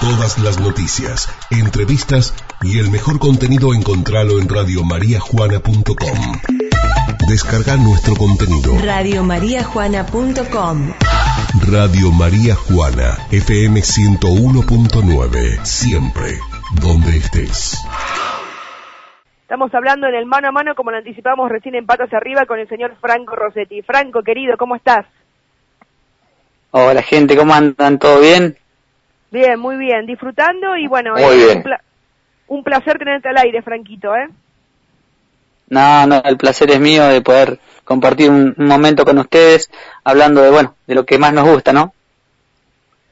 Todas las noticias, entrevistas y el mejor contenido encontralo en radiomariajuana.com. Descarga nuestro contenido. Radiomariajuana.com Radio María Juana, FM 101.9, siempre, donde estés. Estamos hablando en el mano a mano, como lo anticipamos recién en Patas Arriba, con el señor Franco Rossetti. Franco, querido, ¿cómo estás? Hola gente, ¿cómo andan? ¿Todo bien? Bien, muy bien, disfrutando y bueno, Muy es bien. Un, pla- un placer tenerte al aire, Franquito, ¿eh? No, no, el placer es mío de poder compartir un, un momento con ustedes hablando de, bueno, de lo que más nos gusta, ¿no?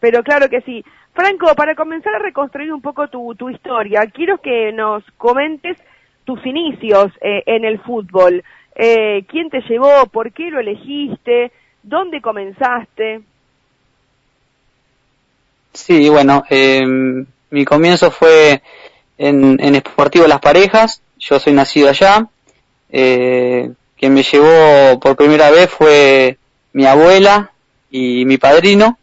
Pero claro que sí. Franco, para comenzar a reconstruir un poco tu, tu historia, quiero que nos comentes tus inicios eh, en el fútbol. Eh, ¿Quién te llevó? ¿Por qué lo elegiste? ¿Dónde comenzaste? Sí, bueno, eh, mi comienzo fue en, en Esportivo Las Parejas, yo soy nacido allá, eh, quien me llevó por primera vez fue mi abuela y mi padrino,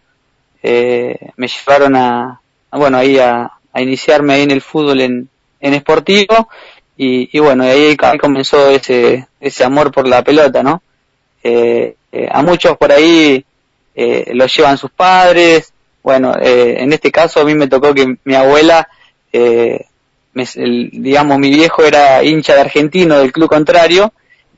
eh, me llevaron a, bueno, ahí a, iniciarme ahí en el fútbol en, en Esportivo, y, y bueno, ahí ca- comenzó ese, ese amor por la pelota, ¿no? Eh, eh, a muchos por ahí eh, lo llevan sus padres, bueno, eh, en este caso a mí me tocó que mi abuela, eh, me- el- digamos, mi viejo era hincha de argentino del club contrario,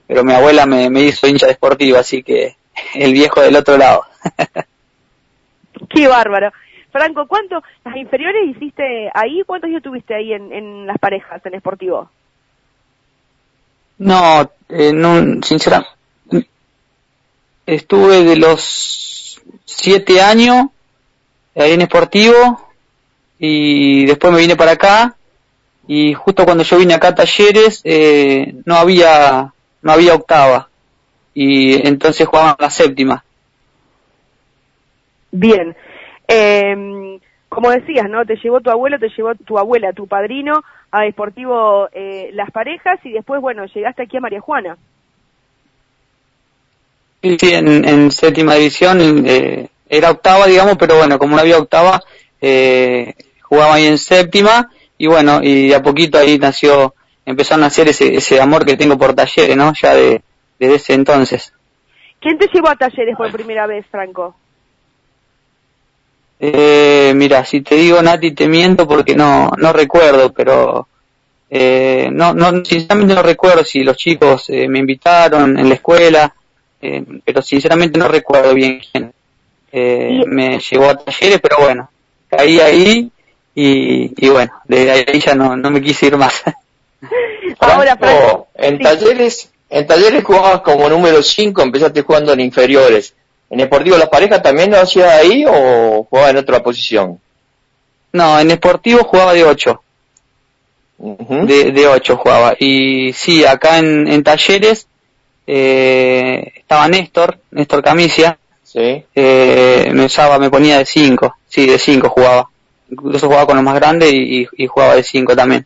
pero mi abuela me, me hizo hincha de Sportivo, así que el viejo del otro lado. Qué bárbaro. Franco, ¿cuánto, las inferiores hiciste ahí? ¿Cuántos años tuviste ahí en, en las parejas, en Esportivo? No, eh, no, sinceramente, estuve de los siete años ahí en Esportivo y después me vine para acá y justo cuando yo vine acá a Talleres eh, no había no había octava y entonces jugaban la séptima. Bien. Eh, como decías, ¿no? Te llevó tu abuelo, te llevó tu abuela, tu padrino a Deportivo eh, Las Parejas y después, bueno, llegaste aquí a María Juana. Sí, sí, en, en séptima división eh, era octava, digamos, pero bueno, como no había octava, eh, jugaba ahí en séptima y bueno, y de a poquito ahí nació, empezó a nacer ese, ese amor que tengo por talleres, ¿no? Ya de, desde ese entonces. ¿Quién te llevó a Talleres por primera vez, Franco? Eh, mira, si te digo Nati te miento porque no, no recuerdo, pero eh, no, no, sinceramente no recuerdo si los chicos eh, me invitaron en la escuela, eh, pero sinceramente no recuerdo bien quién eh, Y- me llevó a talleres, pero bueno, caí ahí y, y bueno, desde ahí ya no, no me quise ir más. Ahora, Franco. En sí. talleres, en talleres jugabas como número 5, empezaste jugando en inferiores. ¿En Esportivo Las Parejas también lo hacías ahí o jugabas en otra posición? no, en Esportivo jugaba de 8. Ujú. de, de 8 jugaba. Y sí, acá en, en Talleres eh, estaba Néstor, Néstor Camicia, Sí. eh, me usaba, me ponía de 5, sí, de 5 jugaba. Incluso jugaba con los más grandes y, y- y jugaba de 5 también.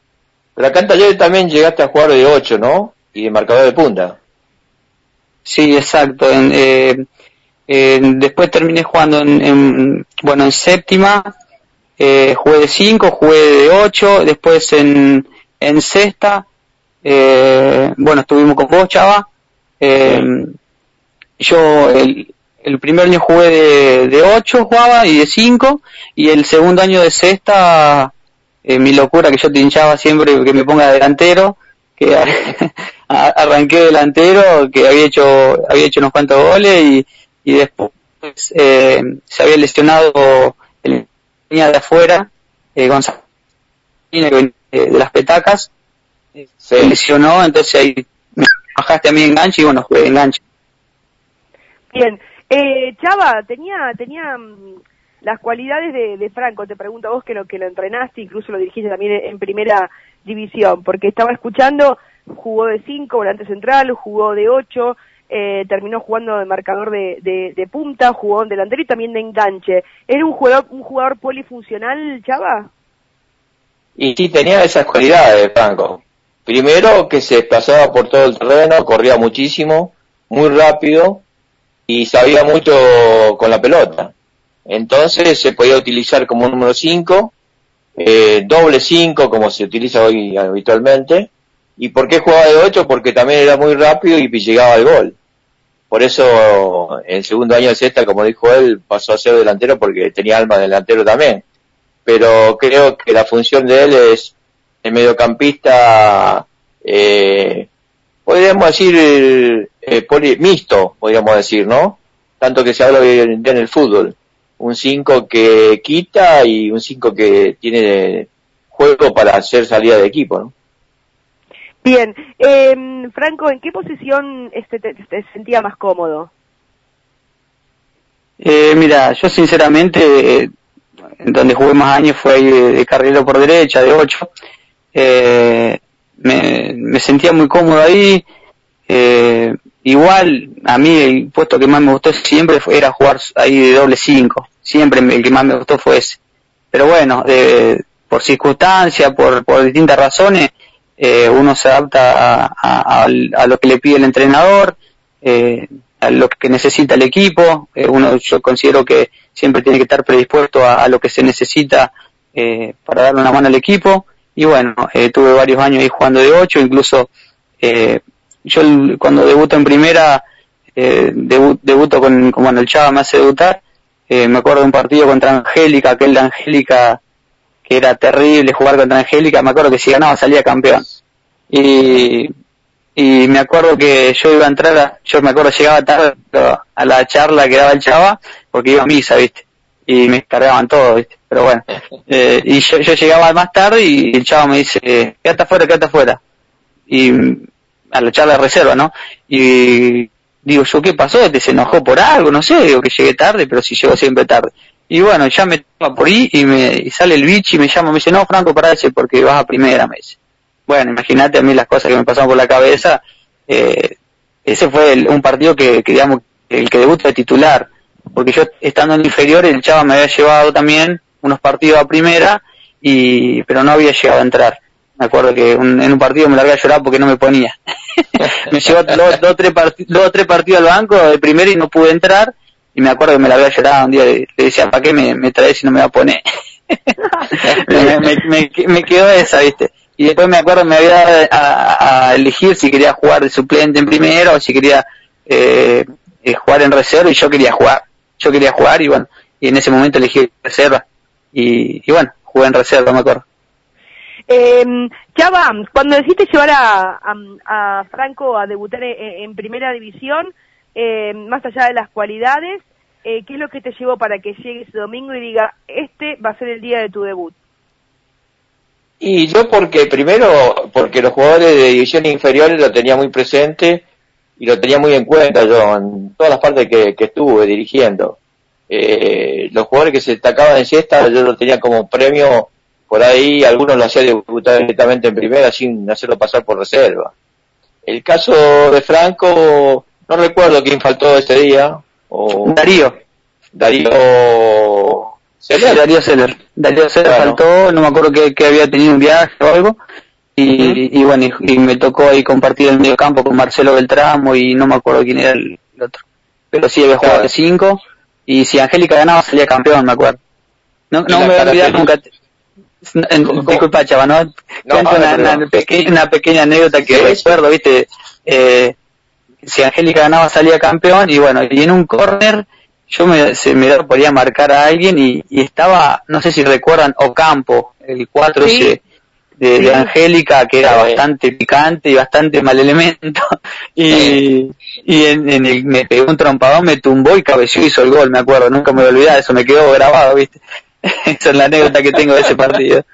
Pero acá en talleres también llegaste a jugar de 8, ¿no? Y de marcador de punta. Sí, exacto. En, eh, eh, después terminé jugando en, en- bueno, en séptima, eh, jugué de 5, jugué de 8, después en, en sexta, eh, bueno, estuvimos con vos, Chava. Eh, yo el, el primer año jugué de, de 8, jugaba, y de 5, y el segundo año de sexta, eh, mi locura que yo te hinchaba siempre que me ponga delantero, que a- arranqué delantero, que había hecho, había hecho unos cuantos goles y, y después eh, se había lesionado el venía de afuera, eh, Gonzalo, de, las petacas, se lesionó, entonces ahí me bajaste a mí enganche y bueno, jugué enganche. Bien. Eh, Chava, tenía, tenía mm, las cualidades de, de Franco, te pregunto a vos que lo, que lo entrenaste, incluso lo dirigiste también en, primera división, porque estaba escuchando, jugó de 5, volante central, jugó de 8, eh, terminó jugando de marcador de, de, de punta, jugó en delantero y también de enganche. ¿Era un jugador, un jugador polifuncional, Chava? Y sí tenía esas cualidades, Franco. Primero que se desplazaba por todo el terreno, corría muchísimo, muy rápido y sabía mucho con la pelota. Entonces se podía utilizar como número 5 eh, doble 5 como se utiliza hoy habitualmente. ¿Y por qué jugaba de 8? Porque también era muy rápido y llegaba al gol. Por eso el segundo año de cesta, como dijo él, pasó a ser delantero porque tenía alma de delantero también. Pero creo que la función de él es el mediocampista, eh, podríamos decir, eh, mixto, podríamos decir, ¿no? Tanto que se habla en el fútbol un 5 que quita y un 5 que tiene juego para hacer salida de equipo, ¿no? Bien, eh, Franco, ¿en qué posición este te, sentía más cómodo? Eh, mira, yo sinceramente, en donde jugué más años fue ahí de, carrero por derecha, de 8. Eh, me, me, sentía muy cómodo ahí. Eh, igual, a mí el puesto que más me gustó siempre fue, era jugar ahí de doble 5 siempre el que más me gustó fue ese. Pero bueno, por circunstancias, por, distintas razones, eh, uno se adapta a, lo que le pide el entrenador, eh, a lo que necesita el equipo. Eh, uno, yo considero que siempre tiene que estar predispuesto a, lo que se necesita para darle una mano al equipo. Y bueno, tuve varios años ahí jugando de ocho, incluso yo cuando debuto en primera, eh, debuto con, con, bueno, el Chava me hace debutar, eh, me acuerdo de un partido contra Angélica, aquel de Angélica, que era terrible jugar contra Angélica, me acuerdo que si ganaba salía campeón. Y, y me acuerdo que yo iba a entrar, yo me acuerdo llegaba tarde a la charla que daba el chava, porque iba a misa, viste, y me cargaban todo, viste, pero bueno. Eh, y yo, yo llegaba más tarde y el chava me dice, quédate afuera, quédate afuera. Y a la charla de reserva, ¿no? Y digo yo, ¿qué pasó? ¿Te se enojó por algo? No sé, digo que llegué tarde, pero si llego siempre tarde. Y bueno, ya me toma por ahí y me sale el bicho y me llama, me dice, no, Franco, ese porque vas a primera, me dice. Bueno, imagínate a mí las cosas que me pasaron por la cabeza. Eh, ese fue un partido que, que, digamos, el que debuta de titular. Porque yo, estando en inferior, el chava me había llevado también unos partidos a primera, y pero no había llegado a entrar. Me acuerdo que en un partido me largué a llorar porque no me ponía. me llevó dos, dos, tres dos tres partidos al banco de primero y no pude entrar. Y me acuerdo que me largué a llorar un día. Le, decía, ¿para qué me, me traes si no me va a poner? me, me, me, quedó esa, ¿viste? Y después me acuerdo me había dado a, a, elegir si quería jugar de suplente en primero o si quería eh, eh, jugar en reserva y yo quería jugar. Yo quería jugar y bueno, y en ese momento elegí reserva. Y, y bueno, jugué en reserva, me acuerdo. Eh, Chava, cuando decidiste llevar a, a, Franco a debutar en, primera división, eh, más allá de las cualidades, eh, ¿qué es lo que te llevó para que llegue ese domingo y diga, este va a ser el día de tu debut? Y yo porque, primero, porque los jugadores de divisiones inferiores lo tenía muy presente y lo tenía muy en cuenta yo en todas las partes que, que estuve dirigiendo. Eh, los jugadores que se destacaban en siesta yo lo tenía como premio por ahí algunos lo hacían debutar directamente en primera sin hacerlo pasar por reserva. El caso de Franco, no recuerdo quién faltó ese día. O... Darío. Darío. Darío Seller. Darío Seller faltó, no me acuerdo que, había tenido un viaje o algo. Y, y bueno, y, me tocó ahí compartir el medio campo con Marcelo Beltramo y no me acuerdo quién era el, otro. Pero sí había jugado de cinco. Y si Angélica ganaba salía campeón, me acuerdo. No, no me voy a olvidar nunca disculpa, chava, ¿no? una, pequeña anécdota que recuerdo, viste, eh, si Angélica ganaba salía campeón y bueno, y en un corner yo me, se me podía marcar a alguien y, estaba, no sé si recuerdan, Ocampo, el 4 de, Angélica, que era bastante picante y bastante mal elemento, y, y en, el, me pegó un trompadón, me tumbó y cabeció y hizo el gol, me acuerdo, nunca me voy a olvidar, eso me quedó grabado, viste. Esa es la anécdota que tengo de ese partido.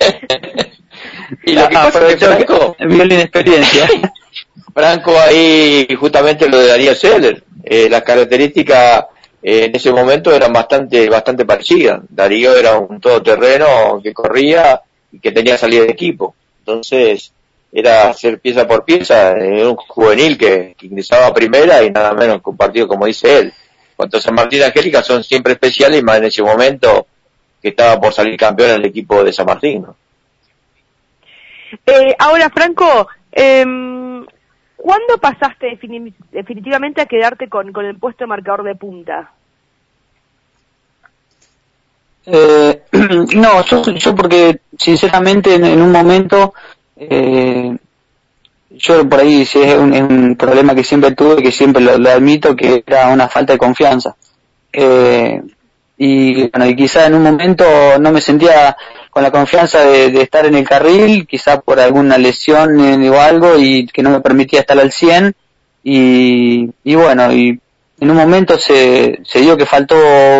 y lo que pasa es que Franco, vio la inexperiencia. Franco ahí justamente lo de Darío Seller, eh, las características eh, en ese momento eran bastante bastante parecidas. Darío era un todoterreno que corría y que tenía salida de equipo. Entonces, era hacer pieza por pieza, era un juvenil que, que ingresaba a primera y nada menos que un partido como dice él. San Martín y Angélica son siempre especiales y más en ese momento que estaba por salir campeón el equipo de San Martín. Eh, ahora, Franco, eh, ¿cuándo pasaste definitivamente a quedarte con, con el puesto de marcador de punta? Eh, no, yo, yo porque sinceramente en, un momento, eh, yo por ahí sí es un, problema que siempre tuve, que siempre lo, admito, que era una falta de confianza. Eh, y bueno, y quizá en un momento no me sentía con la confianza de, estar en el carril, quizá por alguna lesión o algo y que no me permitía estar al 100 y, y bueno, y en un momento se, se dio que faltó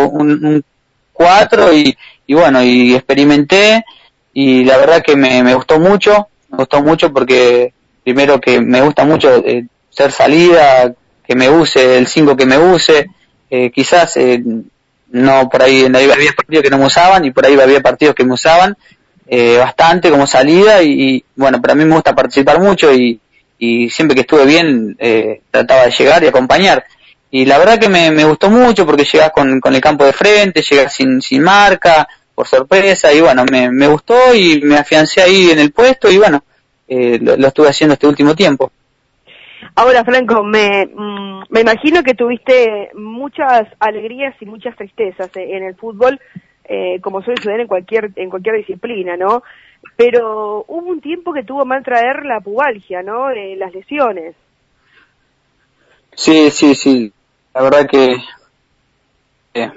un, 4 y, y bueno, y experimenté y la verdad que me, me gustó mucho, me gustó mucho porque primero que me gusta mucho eh, ser salida, que me use, el 5 que me use, eh, quizás eh, no por ahí, había partidos que no me usaban y por ahí había partidos que me usaban eh, bastante como salida y, bueno, para mí me gusta participar mucho y, y siempre que estuve bien eh, trataba de llegar y acompañar. Y la verdad que me, me gustó mucho porque llegas con, con el campo de frente, llegas sin, sin marca, por sorpresa y bueno, me, me gustó y me afiancé ahí en el puesto y bueno, eh, lo estuve haciendo este último tiempo. Ahora, Franco, me, mm, me imagino que tuviste muchas alegrías y muchas tristezas e, en el fútbol, eh, como suele suceder en cualquier, en cualquier disciplina, ¿no? Pero hubo un tiempo que tuvo mal traer la pubalgia, ¿no? Eh, las lesiones. Sí, sí, sí. La verdad que eh,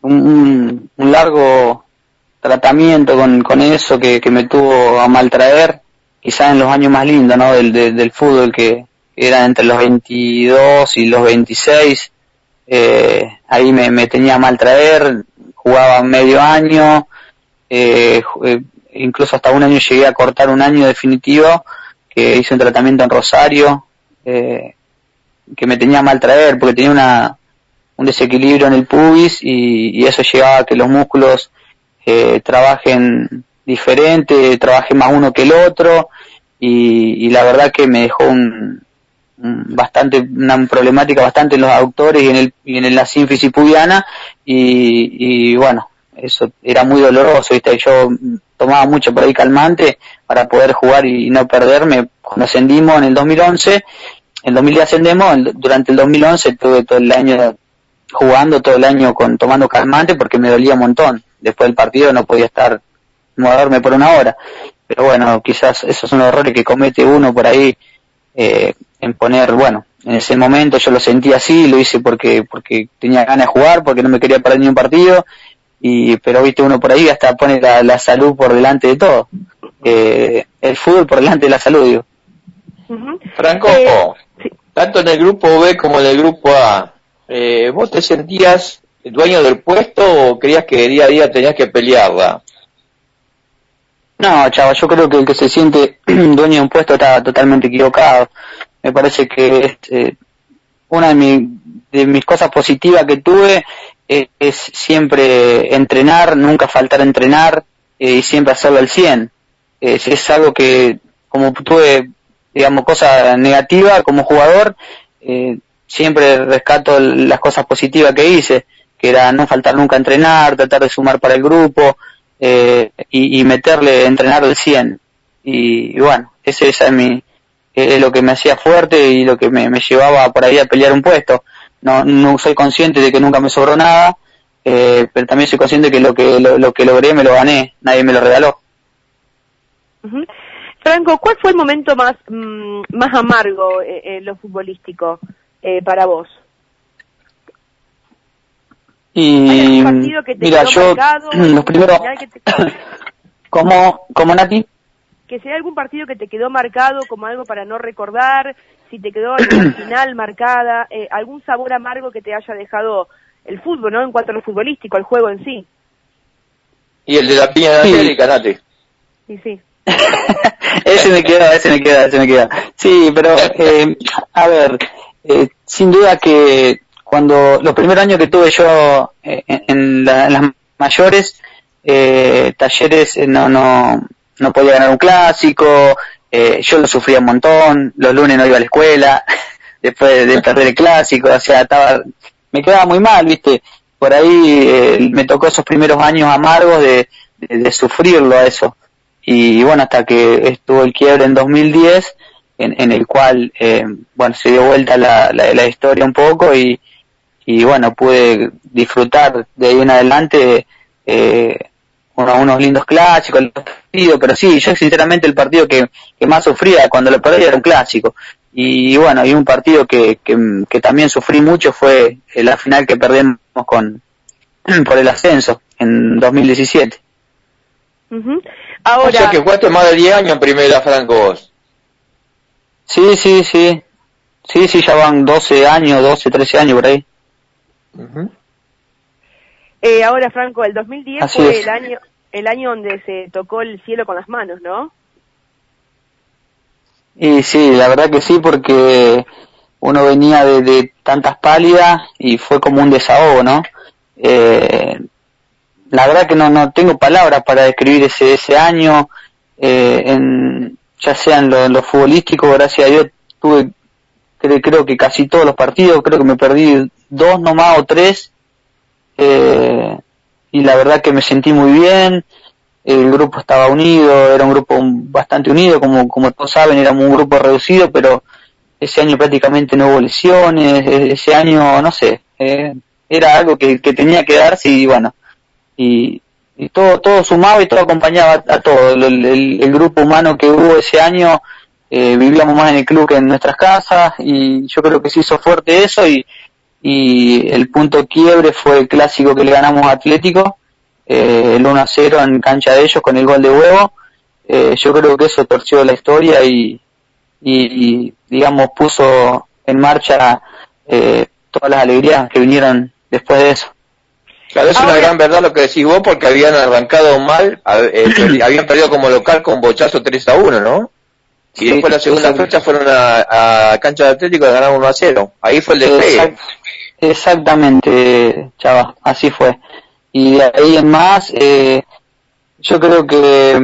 un, largo tratamiento con, con eso que, me tuvo a mal traer, quizás en los años más lindos, ¿no? Del fútbol que, eran entre los 22 y los 26, eh, ahí me, me, tenía mal traer, jugaba medio año, eh, eh, incluso hasta un año llegué a cortar un año definitivo, que hice un tratamiento en Rosario, eh, que me tenía mal traer porque tenía una, un desequilibrio en el pubis y, eso llevaba a que los músculos eh, trabajen diferente, trabaje más uno que el otro y, y la verdad que me dejó un, bastante una problemática bastante en los autores y en el y en la sínfisis pubiana y, y bueno eso era muy doloroso ¿viste? yo tomaba mucho por ahí calmante para poder jugar y no perderme. Cuando ascendimos en el 2011 en 2010 ascendemos durante el 2011 tuve todo el año jugando todo el año con tomando calmante porque me dolía un montón. Después del partido no podía estar moverme por una hora. Pero bueno quizás esos son los errores que comete uno por ahí eh, en poner, bueno, en ese momento yo lo sentí así, lo hice porque, porque tenía ganas de jugar, porque no me quería perder ni un partido, y, pero viste uno por ahí hasta pone la, salud por delante de todo. Eh, el fútbol por delante de la salud, digo. Franco, eh, tanto en el grupo B como en el grupo A, eh, ¿vos te sentías dueño del puesto o creías que día a día tenías que pelearla? No, chava, yo creo que el que se siente dueño de un puesto está totalmente equivocado. Me parece que eh, una de, de, mis cosas positivas que tuve es, siempre entrenar, nunca faltar a entrenar eh, y siempre hacerlo al 100. Es, algo que, como tuve, digamos, cosas negativas como jugador, eh, siempre rescato las cosas positivas que hice, que era no faltar nunca a entrenar, tratar de sumar para el grupo, eh, y, y, meterle, entrenar al 100. Y, bueno, ese, esa es mi, es lo que me hacía fuerte y lo que me, me, llevaba por ahí a pelear un puesto. No, no soy consciente de que nunca me sobró nada, eh, pero también soy consciente que lo que lo, que logré me lo gané, nadie me lo regaló. Franco, ¿cuál fue el momento más mm, más amargo eh, en lo futbolístico eh, para vos? Y mira, yo los primeros... ¿Cómo, ¿Cómo, Nati? Que si hay algún partido que te quedó marcado como algo para no recordar, si te quedó alguna final marcada, eh, algún sabor amargo que te haya dejado el fútbol, ¿no? En cuanto a lo futbolístico, el juego en sí. Y el de la piña de sí. América, Nati. Sí, sí. ese me queda, ese me queda, ese me queda. Sí, pero, eh, a ver, eh, sin duda que cuando los primeros años que tuve yo eh, en, las mayores, eh, talleres eh, no, no, no podía ganar un clásico, eh, yo lo sufría un montón, los lunes no iba a la escuela, después de, perder el clásico, o sea, estaba, me quedaba muy mal, viste, por ahí me tocó esos primeros años amargos de, de, sufrirlo a eso. Y bueno, hasta que estuvo el quiebre en 2010, en, en el cual, eh, bueno, se dio vuelta la, la, la historia un poco y, y bueno, pude disfrutar de ahí en adelante eh, unos, lindos clásicos, pero sí, yo sinceramente el partido que, más sufría cuando lo perdí era un clásico. Y bueno, y un partido que, que, también sufrí mucho fue la final que perdimos con por el ascenso en 2017. Ahora... O sea que jugaste más de 10 años en primera, Franco, Sí, sí, sí. Sí, sí, ya van 12 años, 12, 13 años por ahí. Eh, ahora, Franco, el 2010 fue el año, el año donde se tocó el cielo con las manos, ¿no? Y sí, la verdad que sí, porque uno venía de, tantas pálidas y fue como un desahogo, ¿no? Eh, la verdad que no, no tengo palabras para describir ese, ese año, eh, en, ya sea en lo, futbolístico, gracias a Dios tuve creo, que casi todos los partidos, creo que me perdí dos nomás o tres, eh, y la verdad que me sentí muy bien, el grupo estaba unido, era un grupo bastante unido, como, como todos saben, éramos un grupo reducido, pero ese año prácticamente no hubo lesiones, e, ese año, no sé, eh, era algo que, que tenía que darse y bueno, y, y todo, todo sumaba y todo acompañaba a, todo. El, grupo humano que hubo ese año, eh, vivíamos más en el club que en nuestras casas y yo creo que se hizo fuerte eso y, y el punto quiebre fue el clásico que le ganamos a Atlético, eh, el 1 a 0 en cancha de ellos con el gol de huevo. Eh, yo creo que eso torció la historia y, y, digamos puso en marcha eh, todas las alegrías que vinieron después de eso. Claro, es una gran verdad lo que decís vos, porque habían arrancado mal, eh, habían perdido como local con bochazo 3 a 1, ¿no? Y después la segunda fecha fueron a, cancha de Atlético y ganaron 1 a 0. Ahí fue el despegue. exactamente, chava, así fue. Y de ahí en más, eh, yo creo que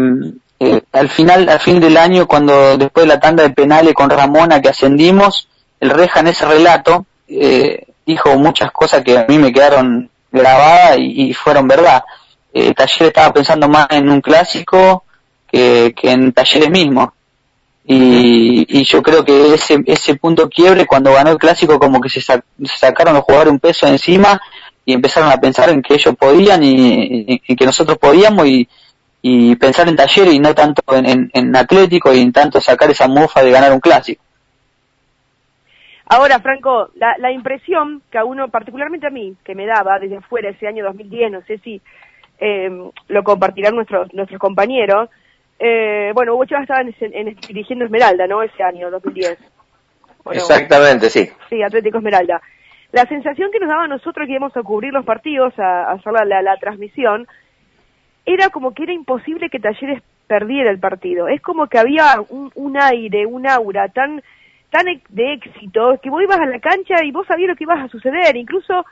eh, al final, al fin del año, cuando después de la tanda de penales con Ramona que ascendimos, el Reja en ese relato eh, dijo muchas cosas que a mí me quedaron grabada y, fueron verdad. Eh, Talleres estaba pensando más en un clásico que, en Talleres mismo. Y, yo creo que ese, ese punto quiebre cuando ganó el clásico como que se, sacaron los jugadores un peso encima y empezaron a pensar en que ellos podían y, que nosotros podíamos y, pensar en Talleres y no tanto en, en Atlético y en tanto sacar esa mufa de ganar un clásico. Ahora, Franco, la, la, impresión que a uno, particularmente a mí, que me daba desde afuera ese año 2010, no sé si eh, lo compartirán nuestros nuestros compañeros, eh, bueno, Hugo Chávez estaba en, dirigiendo Esmeralda, ¿no? Ese año, 2010. Exactamente, sí. Sí, Atlético Esmeralda. La sensación que nos daba a nosotros que íbamos a cubrir los partidos, a, hacer la, la, transmisión, era como que era imposible que Talleres perdiera el partido. Es como que había un, un aire, un aura tan tan de éxito que vos ibas a la cancha y vos sabías lo que ibas a suceder. Incluso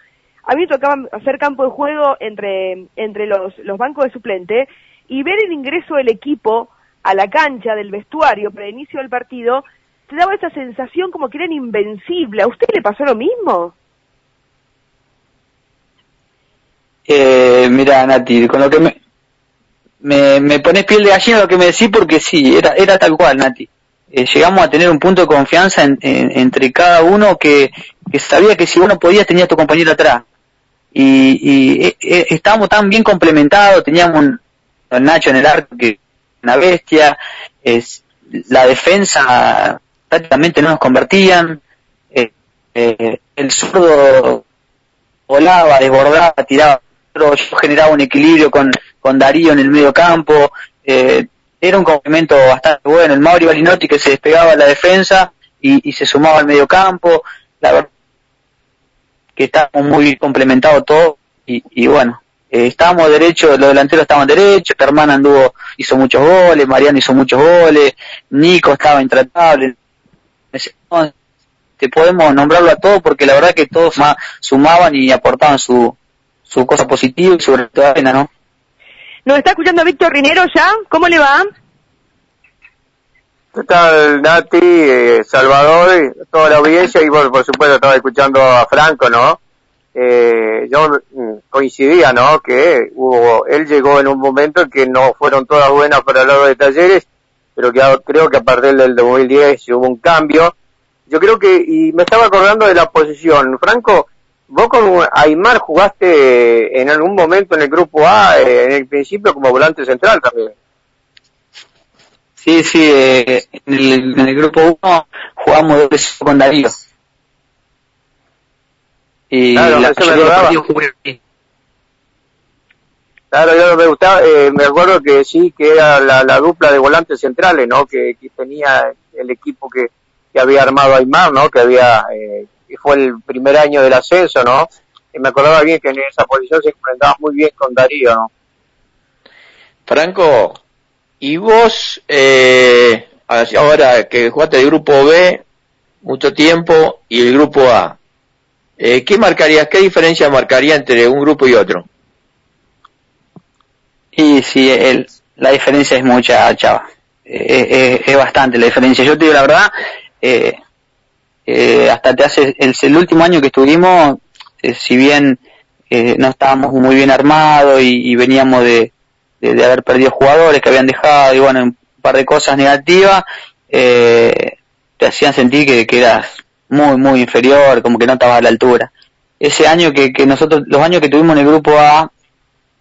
a mí me tocaba hacer campo de juego entre, entre los, los bancos de suplente y ver el ingreso del equipo a la cancha del vestuario para inicio del partido, te daba esa sensación como que eran invencibles. ¿A usted le pasó lo mismo? Eh, mira, Nati, con lo que me, me, me pones piel de gallina lo que me decís porque sí, era, era tal cual, Nati. Eh, llegamos a tener un punto de confianza entre cada uno que, sabía que si uno podía tenía a tu compañero atrás. Y, eh, eh, estábamos tan bien complementados, teníamos un, Nacho en el arco que una bestia, es, la defensa prácticamente no nos convertían, el zurdo volaba, desbordaba, tiraba, yo generaba un equilibrio con, con Darío en el medio campo, eh, era un complemento bastante bueno. El Mauri Balinotti que se despegaba a la defensa y, se sumaba al medio campo. La verdad que estábamos muy complementados todos y, bueno, eh, estábamos derechos, los delanteros estaban derechos, Germán anduvo, hizo muchos goles, Mariano hizo muchos goles, Nico estaba intratable. Te podemos nombrarlo a todos porque la verdad que todos sumaban y aportaban su, su cosa positiva y sobre todo arena, ¿no? ¿Nos está escuchando Víctor Rinero ya? ¿Cómo le va? ¿Qué tal, Nati, eh, Salvador, toda la audiencia? Y bueno, por supuesto estaba escuchando a Franco, ¿no? Eh, yo mm, coincidía, ¿no? Que hubo, él llegó en un momento en que no fueron todas buenas para el lado de talleres, pero que creo que a partir del 2010 hubo un cambio. Yo creo que, y me estaba acordando de la posición, Franco, vos con Aymar jugaste en algún momento en el grupo A, eh, en el principio como volante central también. Sí, sí, eh, en, el, en, el, grupo 1 jugamos con Darío. Y claro, la eso me Claro, yo me gustaba, eh, me acuerdo que sí, que era la, la dupla de volantes centrales, ¿no? Que, que tenía el equipo que, que había armado Aymar, ¿no? Que había, eh, que fue el primer año del ascenso, ¿no? Y me acordaba bien que en esa posición se enfrentaba muy bien con Darío, ¿no? Franco, y vos, eh, ahora que jugaste el grupo B mucho tiempo y el grupo A, eh, ¿qué marcarías, qué diferencia marcaría entre un grupo y otro? Y sí, el, la diferencia es mucha, chava. Eh, eh, es bastante la diferencia. Yo te digo la verdad, eh, eh, hasta te hace el, último año que estuvimos, si bien no estábamos muy bien armados y, veníamos de, haber perdido jugadores que habían dejado y bueno, un par de cosas negativas, te hacían sentir que, que eras muy, muy inferior, como que no estabas a la altura. Ese año que, que nosotros, los años que tuvimos en el grupo A,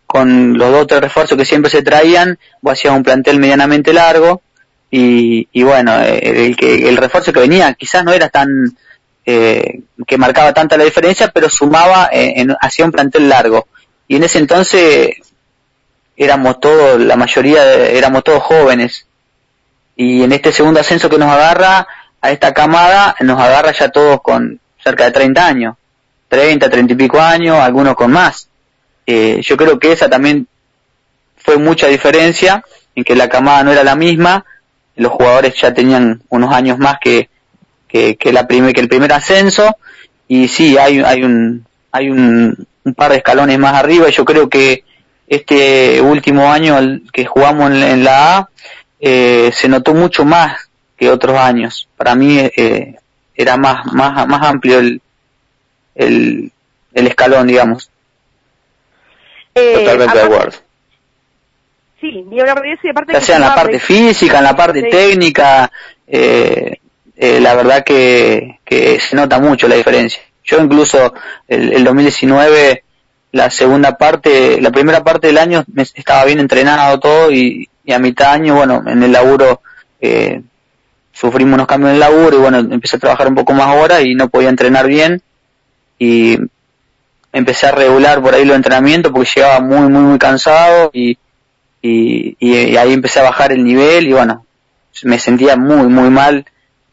con los dos o tres refuerzos que siempre se traían, vos hacías un plantel medianamente largo y, y bueno, el, que, el refuerzo que venía quizás no era tan, eh, que marcaba tanta la diferencia, pero sumaba en, en, hacia un plantel largo. Y en ese entonces éramos todos, la mayoría de, éramos todos jóvenes. Y en este segundo ascenso que nos agarra, a esta camada, nos agarra ya todos con cerca de 30 años. 30, 30 y pico años, algunos con más eh, yo creo que esa también fue mucha diferencia en que la camada no era la misma, los jugadores ya tenían unos años más que, que, que la que el primer ascenso, y sí, hay, hay un, hay un, un par de escalones más arriba, y yo creo que este último año que jugamos en, en la A, eh, se notó mucho más que otros años. Para mí eh, era más, más, más amplio el, el, el escalón, digamos. Eh, Totalmente de acuerdo. Sí, y aparte ya sea en la parte física, en la parte sí. técnica, eh, eh, la verdad que, que se nota mucho la diferencia. Yo incluso el, el 2019, la segunda parte, la primera parte del año me, estaba bien entrenado todo y, y, a mitad año, bueno, en el laburo eh, sufrimos unos cambios en el laburo y bueno, empecé a trabajar un poco más ahora y no podía entrenar bien. Y empecé a regular por ahí los entrenamientos porque llegaba muy, muy, muy cansado y, y, ahí empecé a bajar el nivel y bueno, me sentía muy, muy mal.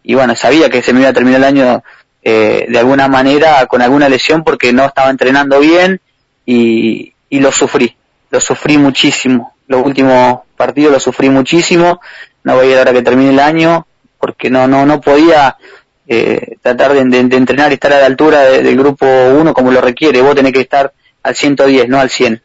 Y bueno, sabía que se me iba a terminar el año eh, de alguna manera con alguna lesión porque no estaba entrenando bien y, y lo sufrí, lo sufrí muchísimo. Los últimos partidos lo sufrí muchísimo, no voy a ir ahora que termine el año porque no, no, no podía eh, tratar de, entrenar y estar a la altura de, del grupo 1 como lo requiere. Vos tenés que estar al 110, no al 100.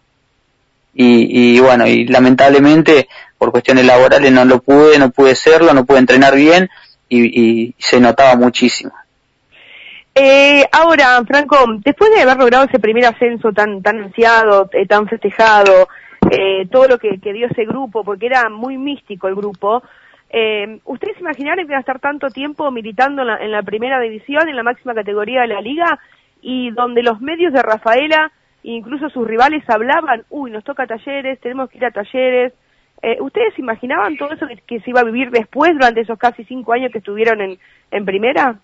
Y, y bueno, y lamentablemente por cuestiones laborales no lo pude, no pude serlo, no pude entrenar bien y, y se notaba muchísimo. Eh, ahora, Franco, después de haber logrado ese primer ascenso tan tan ansiado, eh, tan festejado, eh, todo lo que, que dio ese grupo, porque era muy místico el grupo, eh, ¿Ustedes imaginaron que iban a estar tanto tiempo militando en la, en la, primera división, en la máxima categoría de la liga, y donde los medios de Rafaela, incluso sus rivales, hablaban, uy, nos toca talleres, tenemos que ir a talleres? Eh, ¿Ustedes imaginaban todo eso que, se iba a vivir después, durante esos casi cinco años que estuvieron en, primera?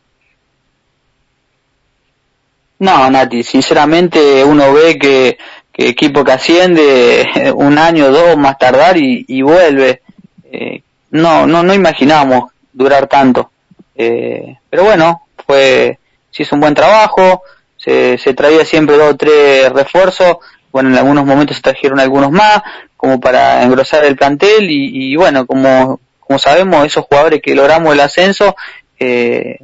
No, Nati, sinceramente uno ve que, equipo que asciende un año, dos más tardar y, y vuelve. Eh, no, no, no imaginábamos durar tanto. Eh, pero bueno, fue, se hizo un buen trabajo, se, se traía siempre dos o tres refuerzos, bueno, en algunos momentos se trajeron algunos más, como para engrosar el plantel, y, y bueno, como, como sabemos, esos jugadores que logramos el ascenso, eh,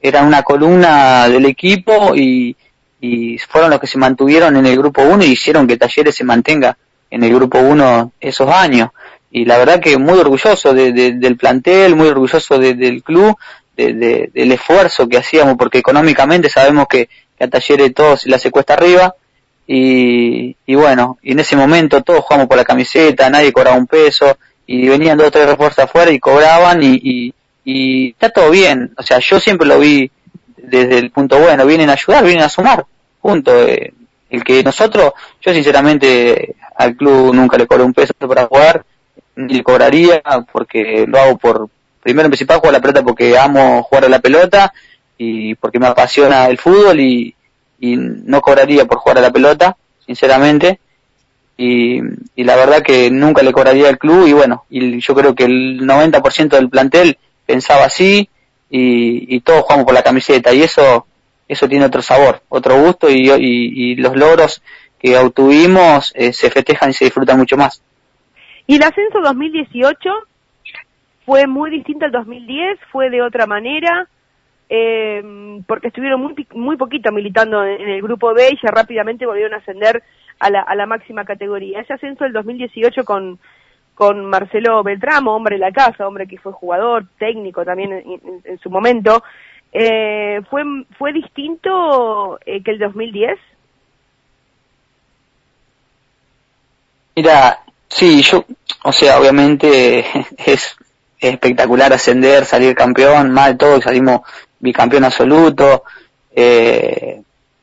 eran una columna del equipo y, y fueron los que se mantuvieron en el grupo 1 y hicieron que Talleres se mantenga en el grupo 1 esos años y la verdad que muy orgulloso de, de, del plantel, muy orgulloso de, del club, de, del esfuerzo que hacíamos, porque económicamente sabemos que, que a Talleres todo se la se cuesta arriba, y, y bueno, y en ese momento todos jugamos por la camiseta, nadie cobraba un peso, y venían dos o tres refuerzos afuera y cobraban, y, y, y está todo bien, o sea, yo siempre lo vi desde el punto bueno, vienen a ayudar, vienen a sumar, punto. Eh, el que nosotros, yo sinceramente al club nunca le cobré un peso para jugar, ni le cobraría porque lo hago por, primero en principal jugar la pelota porque amo jugar a la pelota y porque me apasiona el fútbol y, no cobraría por jugar a la pelota, sinceramente. Y, la verdad que nunca le cobraría al club y bueno, y yo creo que el 90% del plantel pensaba así y, y todos jugamos por la camiseta y eso eso tiene otro sabor, otro gusto y, y, y los logros que obtuvimos eh, se festejan y se disfrutan mucho más. ¿Y el ascenso 2018 fue muy distinto al 2010? ¿Fue de otra manera? Eh, porque estuvieron muy, muy poquito militando en, el grupo B y ya rápidamente volvieron a ascender a la, a la máxima categoría. Ese ascenso del 2018 con, con Marcelo Beltramo, hombre de la casa, hombre que fue jugador, técnico también en, en su momento, eh, ¿fue, ¿Fue distinto eh, que el 2010? Mira, sí, yo, o sea, obviamente es espectacular ascender, salir campeón, mal todo, salimos bicampeón absoluto, eh,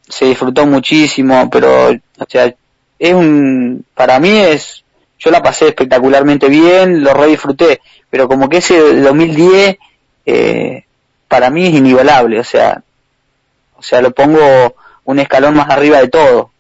se disfrutó muchísimo, pero, o sea, es un, para mí es, yo la pasé espectacularmente bien, lo re disfruté, pero como que ese 2010, eh, para mí es inigualable, o sea, o sea, lo pongo un escalón más arriba de todo.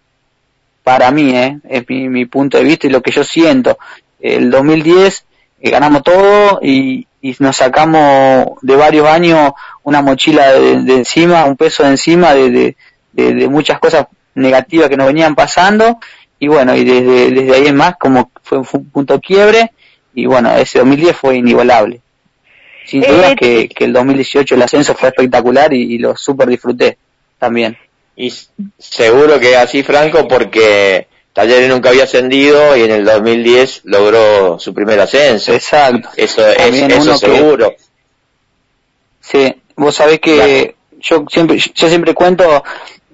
Para mí, ¿eh? es mi, mi punto de vista y lo que yo siento. El 2010 eh, ganamos todo y, y, nos sacamos de varios años una mochila de, de encima, un peso de encima de, de, de, muchas cosas negativas que nos venían pasando y bueno, y desde, desde ahí en más como fue, fue un punto quiebre y bueno, ese 2010 fue inigualable. Sin duda eh, que, que, el 2018 el ascenso fue espectacular y, y lo super disfruté también. Y seguro que así, Franco, porque Talleres nunca había ascendido y en el 2010 logró su primer ascenso. Exacto. Eso es eso seguro. Que, sí, vos sabés que yo siempre yo siempre cuento,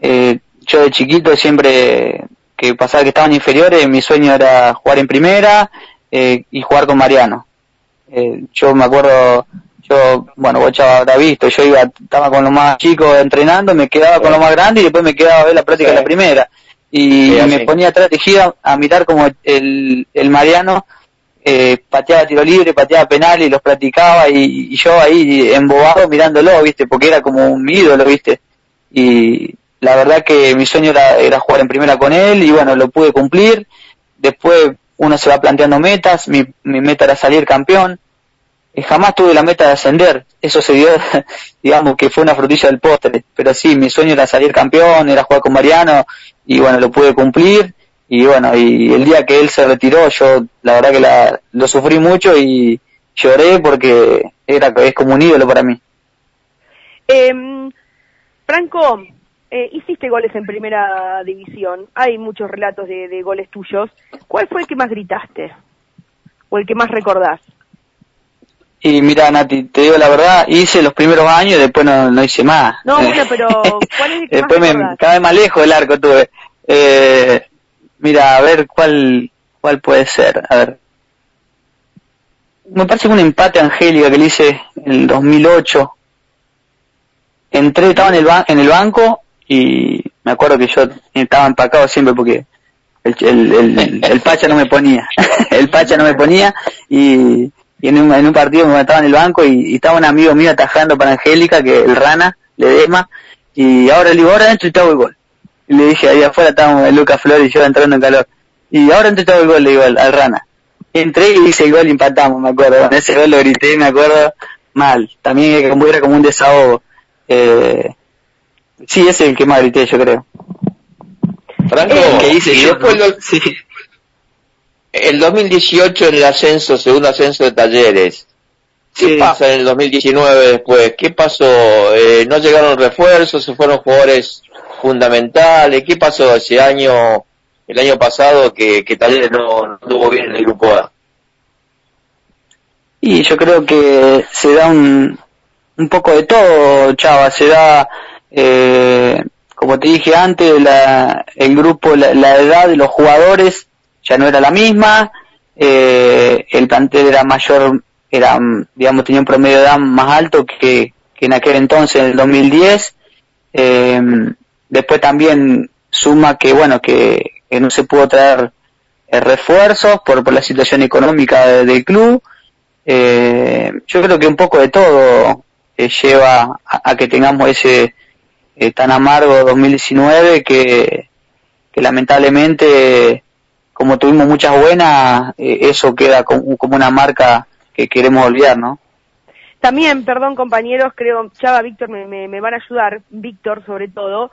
eh, yo de chiquito siempre que pasaba que estaban inferiores, mi sueño era jugar en primera eh, y jugar con Mariano. Eh, yo me acuerdo, yo, bueno, vos habrá visto, yo iba, estaba con los más chicos entrenando, me quedaba con los más grandes y después me quedaba a ver la práctica de la primera. Y me ponía atrás tejida a mirar como el, el Mariano eh, pateaba tiro libre, pateaba penal y los practicaba y, y, yo ahí embobado mirándolo, viste, porque era como un ídolo, viste. Y la verdad que mi sueño era, era jugar en primera con él y bueno, lo pude cumplir. Después uno se va planteando metas, mi, mi meta era salir campeón, jamás tuve la meta de ascender, eso se dio, digamos que fue una frutilla del postre, pero sí, mi sueño era salir campeón, era jugar con Mariano, y bueno, lo pude cumplir, y bueno, y el día que él se retiró, yo la verdad que la, lo sufrí mucho y lloré porque era, es como un ídolo para mí. Eh, Franco, eh, hiciste goles en primera división, hay muchos relatos de, de, goles tuyos. ¿Cuál fue el que más gritaste? ¿O el que más recordás? Y mira, Nati, te digo la verdad, hice los primeros años y después no, no hice más. No, bueno, pero ¿cuál es el que Después más me, cada vez más lejos del arco tuve. Eh, mira, a ver cuál, cuál puede ser. A ver. Me parece que un empate Angélica que le hice en el 2008. Entré, estaba en el, ban en el banco y me acuerdo que yo estaba empacado siempre porque el, el, el, el Pacha no me ponía, el Pacha no me ponía y, y en, un, en un partido me estaba en el banco y, y, estaba un amigo mío atajando para Angélica, que el Rana, le dema, y ahora le digo, ahora dentro estaba el gol. Y le dije, ahí afuera estábamos Lucas Flores y yo entrando en calor. Y ahora dentro estaba el gol, le digo al, al Rana. Entré y hice el gol y empatamos, me acuerdo. En ese gol lo grité, me acuerdo, mal. También era como un desahogo. Eh, Sí, es el que más grité, yo creo. Franco, que hice y yo, después lo, sí. El 2018 en el ascenso, segundo ascenso de talleres. ¿Qué Sí. pasa en el 2019 después? ¿Qué pasó? Eh, ¿No llegaron refuerzos? ¿Se fueron jugadores fundamentales? ¿Qué pasó ese año, el año pasado, que, que Talleres no, no estuvo bien en el grupo A? Y yo creo que se da un, un poco de todo, Chava, se da, eh, como te dije antes, la, el grupo, la, la edad de los jugadores ya no era la misma, eh, el plantel era mayor, era, digamos, tenía un promedio de edad más alto que, que en aquel entonces, en el 2010, eh, después también suma que, bueno, que, no se pudo traer eh, refuerzos por, por la situación económica del club. Eh, yo creo que un poco de todo eh, lleva a, que tengamos ese tan amargo 2019 que, que lamentablemente como tuvimos muchas buenas, eso queda como, una marca que queremos olvidar, ¿no? También, perdón compañeros, creo, Chava, Víctor me, van a ayudar, Víctor sobre todo.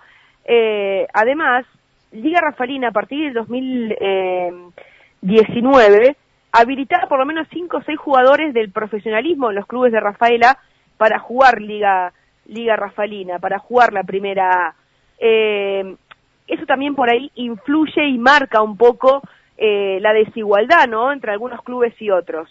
además, Liga Rafalina a partir del 2019 habilitaba por lo menos 5 o 6 jugadores del profesionalismo en los clubes de Rafaela para jugar Liga, Liga Rafalina, para jugar la primera eh, eso también por ahí influye y marca un poco eh, la desigualdad, ¿no? Entre algunos clubes y otros.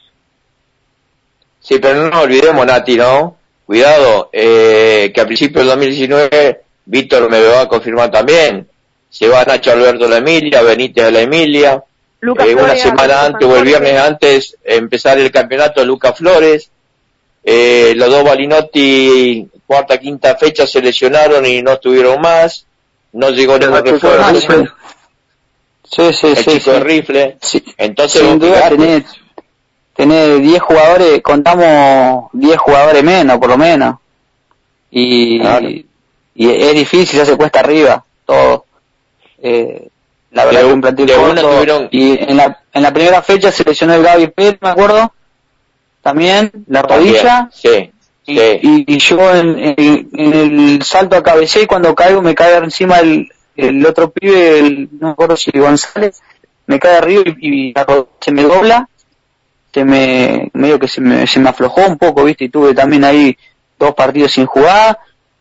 Sí, pero no nos olvidemos, Nati, ¿no? Cuidado, eh, que a principios del 2019 Víctor me lo va a confirmar también se va Nacho Alberto a la Emilia, Benítez a la Emilia, eh, una semana antes o el viernes antes empezar el campeonato Lucas Flores, eh, los dos Balinotti cuarta, quinta fecha se lesionaron y no estuvieron más, no llegó ningún refuerzo. Sí, sí, el chico de rifle. Entonces, sin duda tenés, 10 jugadores, contamos 10 jugadores menos, por lo menos. Y, y es difícil, ya se cuesta arriba, todo. Eh, la verdad que un plantel corto, y en la, en la primera fecha se lesionó el Gaby Pérez, me acuerdo, también, la rodilla, sí, y, y, yo en, en, el salto a cabecé y cuando caigo me cae encima el, el otro pibe, el, no me acuerdo si González, me cae arriba y, se me dobla, se me, medio que se me, se me aflojó un poco, viste, y tuve también ahí dos partidos sin jugar,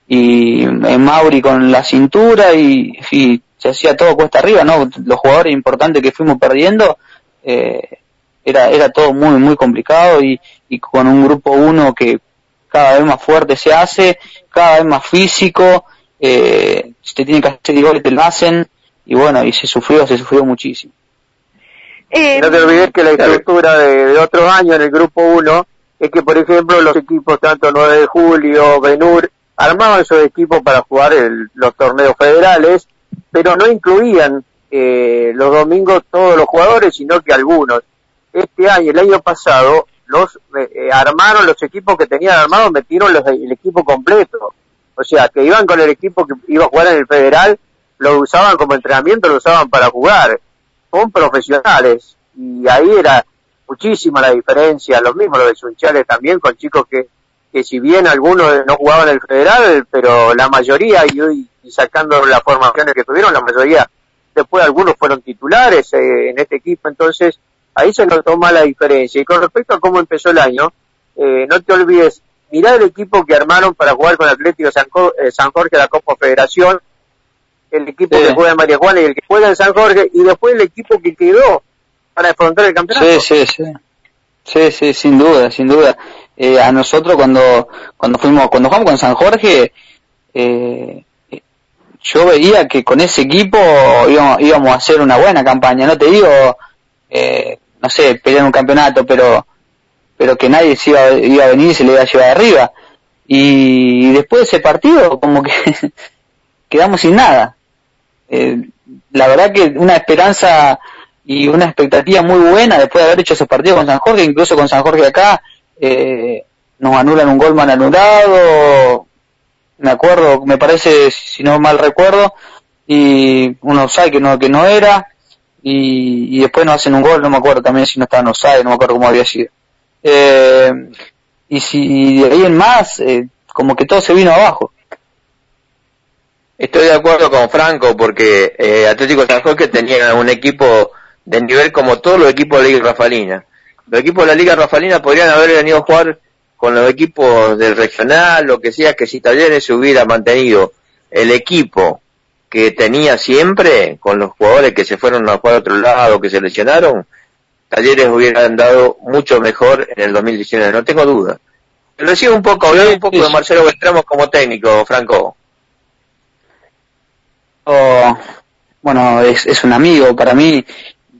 y en Mauri con la cintura y, y se hacía todo cuesta arriba, ¿no? Los jugadores importantes que fuimos perdiendo, eh, era, era todo muy, muy complicado y, y con un grupo uno que cada vez más fuerte se hace, cada vez más físico, eh, si te tienen que hacer goles te lo hacen, y bueno, y se sufrió, se sufrió muchísimo. Eh, no te olvides que la estructura de, de otros años en el grupo 1 es que, por ejemplo, los equipos tanto 9 de julio, Benur, armaban esos equipos para jugar el, los torneos federales pero no incluían eh, los domingos todos los jugadores, sino que algunos. Este año, el año pasado, los eh, eh, armaron los equipos que tenían armados, metieron los, el equipo completo. O sea, que iban con el equipo que iba a jugar en el federal, lo usaban como entrenamiento, lo usaban para jugar. Son profesionales. Y ahí era muchísima la diferencia. Lo mismo lo de Sunchales también, con chicos que, que si bien algunos no jugaban en el federal, pero la mayoría, y y sacando las formaciones que tuvieron, la mayoría, después algunos fueron titulares eh, en este equipo, entonces ahí se notó toma la diferencia. Y con respecto a cómo empezó el año, eh, no te olvides, mirar el equipo que armaron para jugar con Atlético San, eh, San Jorge la Copa Federación, el equipo que juega en María Juana y el que juega en San Jorge, y después el equipo que quedó para afrontar el campeonato. Sí, sí, sí. Sí, sí, sin duda, sin duda. a nosotros cuando cuando fuimos cuando jugamos con San Jorge eh, yo veía que con ese equipo íbamos, a hacer una buena campaña. No te digo, eh, no sé, pelear un campeonato, pero pero que nadie se iba, iba a venir y se le iba a llevar arriba. Y después de ese partido, como que quedamos sin nada. Eh, la verdad que una esperanza y una expectativa muy buena después de haber hecho esos partidos con San Jorge, incluso con San Jorge acá, eh, nos anulan un gol mal anulado, me acuerdo, me parece, si no mal recuerdo, y uno sabe que no, que no era, y, y después nos hacen un gol, no me acuerdo también si no estaba no sabe, no me acuerdo cómo había sido. Eh, y si de más, eh, como que todo se vino abajo. Estoy de acuerdo con Franco porque eh, Atlético San Jorge tenía un equipo de nivel como todos los equipos de la Liga Rafalina. Los equipos de la Liga Rafalina podrían haber venido a jugar con los equipos del regional, lo que sea, que si Talleres se hubiera mantenido el equipo que tenía siempre, con los jugadores que se fueron a jugar a otro lado, que se lesionaron, Talleres hubiera andado mucho mejor en el 2019, no tengo duda. Recibo un poco, hablar un poco de Marcelo Beltramo como técnico, Franco. Oh, bueno, es, es un amigo para mí.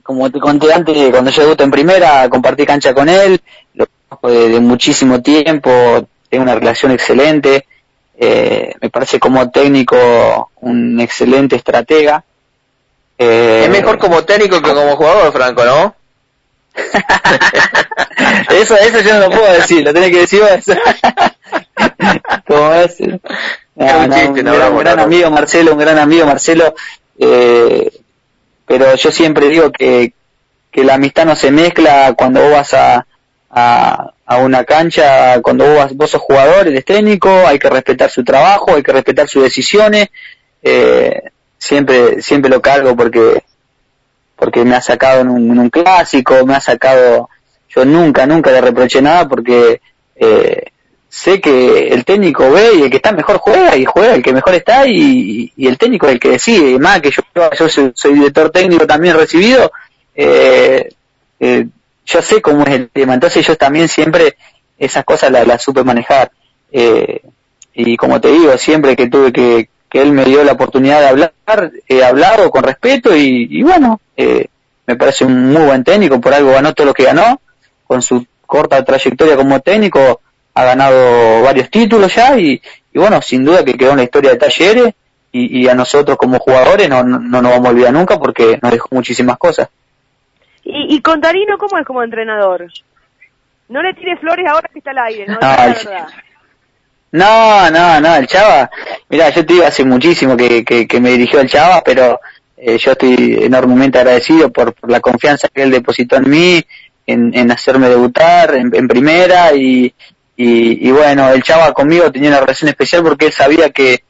Como te conté antes, cuando yo debuté en primera, compartí cancha con él, lo de, muchísimo tiempo, tengo una relación excelente, Eh, me parece como técnico un excelente estratega. Eh, es mejor como técnico que como jugador, Franco, ¿no? eso, eso yo no lo puedo decir, lo tenés que decir vos. como es, un, gran, amigo Marcelo, un gran amigo Marcelo, eh, pero yo siempre digo que, que la amistad no se mezcla cuando vos vas a, a, a una cancha, cuando vos, vos sos jugador, eres técnico, hay que respetar su trabajo, hay que respetar sus decisiones, eh, siempre, siempre lo cargo porque, porque me ha sacado en un, clásico, me ha sacado, yo nunca, nunca le reproché nada porque eh, sé que el técnico ve y el que está mejor juega y juega el que mejor está y, y el técnico es el que decide. Más que yo, yo soy, director técnico también recibido, eh, eh, yo sé cómo es el tema. Entonces yo también siempre esas cosas las, las supe manejar. Eh, y como te digo, siempre que tuve que, que él me dio la oportunidad de hablar, he hablado con respeto y, y bueno, eh, me parece un muy buen técnico, por algo ganó todo lo que ganó, con su corta trayectoria como técnico ha ganado varios títulos ya y, y bueno, sin duda que quedó en la historia de Talleres y, y a nosotros como jugadores no, no, no, nos vamos a olvidar nunca porque nos dejó muchísimas cosas. ¿Y, y con Darino cómo es como entrenador? No le tire flores ahora que está al aire, ¿no? Ay, no, no, no, el Chava, mira, yo te digo hace muchísimo que, que, me dirigió el Chava, pero eh, yo estoy enormemente agradecido por, por, la confianza que él depositó en mí, en, en hacerme debutar en, en primera y, y, y, bueno, el Chava conmigo tenía una relación especial porque él sabía que,